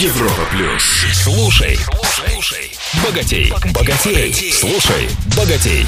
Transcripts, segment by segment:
Европа плюс. Слушай, слушай, богатей, богатей, слушай, богатей.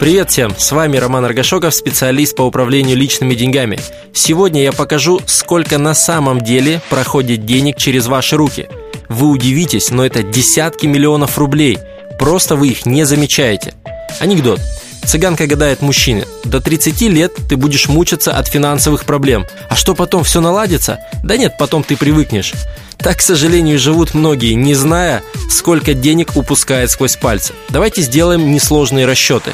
Привет всем, с вами Роман Аргашоков, специалист по управлению личными деньгами. Сегодня я покажу, сколько на самом деле проходит денег через ваши руки. Вы удивитесь, но это десятки миллионов рублей. Просто вы их не замечаете. Анекдот. Цыганка гадает мужчине. До 30 лет ты будешь мучиться от финансовых проблем. А что потом, все наладится? Да нет, потом ты привыкнешь. Так, к сожалению, живут многие, не зная, сколько денег упускает сквозь пальцы. Давайте сделаем несложные расчеты.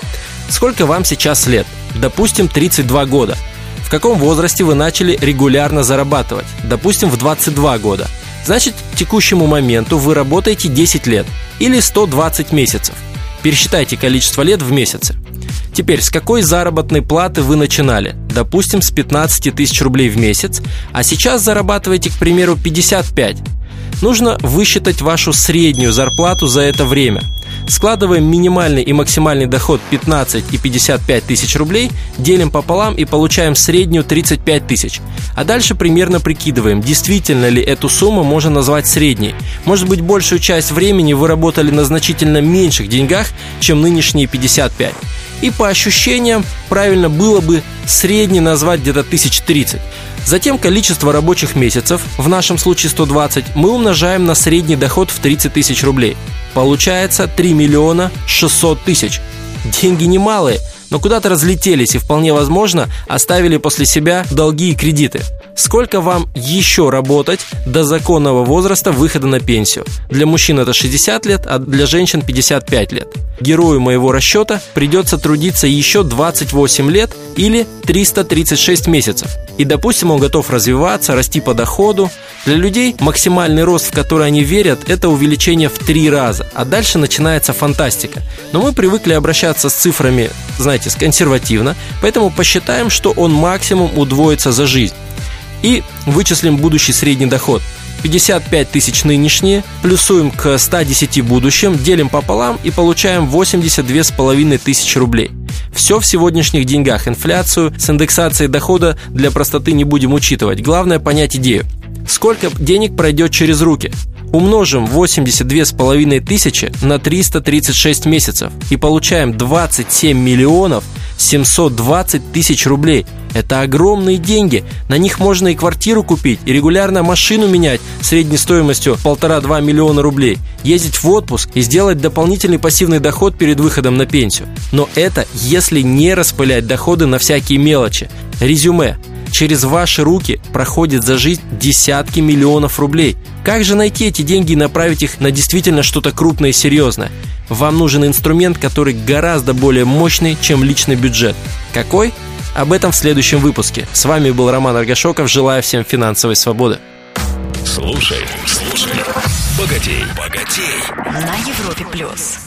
Сколько вам сейчас лет? Допустим, 32 года. В каком возрасте вы начали регулярно зарабатывать? Допустим, в 22 года. Значит, к текущему моменту вы работаете 10 лет или 120 месяцев. Пересчитайте количество лет в месяце. Теперь, с какой заработной платы вы начинали? Допустим, с 15 тысяч рублей в месяц, а сейчас зарабатываете, к примеру, 55. Нужно высчитать вашу среднюю зарплату за это время – Складываем минимальный и максимальный доход 15 и 55 тысяч рублей, делим пополам и получаем среднюю 35 тысяч. А дальше примерно прикидываем, действительно ли эту сумму можно назвать средней. Может быть, большую часть времени вы работали на значительно меньших деньгах, чем нынешние 55. И по ощущениям, правильно было бы средний назвать где-то 1030. Затем количество рабочих месяцев, в нашем случае 120, мы умножаем на средний доход в 30 тысяч рублей. Получается 3 миллиона 600 тысяч. Деньги немалые, но куда-то разлетелись и вполне возможно оставили после себя долги и кредиты. Сколько вам еще работать до законного возраста выхода на пенсию? Для мужчин это 60 лет, а для женщин 55 лет. Герою моего расчета придется трудиться еще 28 лет или 336 месяцев. И, допустим, он готов развиваться, расти по доходу. Для людей максимальный рост, в который они верят, это увеличение в три раза. А дальше начинается фантастика. Но мы привыкли обращаться с цифрами, знаете, консервативно, поэтому посчитаем, что он максимум удвоится за жизнь и вычислим будущий средний доход. 55 тысяч нынешние, плюсуем к 110 будущим, делим пополам и получаем 82 с половиной тысячи рублей. Все в сегодняшних деньгах. Инфляцию с индексацией дохода для простоты не будем учитывать. Главное понять идею. Сколько денег пройдет через руки? Умножим 82 с половиной тысячи на 336 месяцев и получаем 27 миллионов 720 тысяч рублей. Это огромные деньги. На них можно и квартиру купить, и регулярно машину менять средней стоимостью полтора-два миллиона рублей, ездить в отпуск и сделать дополнительный пассивный доход перед выходом на пенсию. Но это если не распылять доходы на всякие мелочи. Резюме. Через ваши руки проходит за жизнь десятки миллионов рублей. Как же найти эти деньги и направить их на действительно что-то крупное и серьезное? Вам нужен инструмент, который гораздо более мощный, чем личный бюджет. Какой? Об этом в следующем выпуске. С вами был Роман Аргашоков. Желаю всем финансовой свободы. Слушай, слушай, богатей, богатей. На Европе плюс.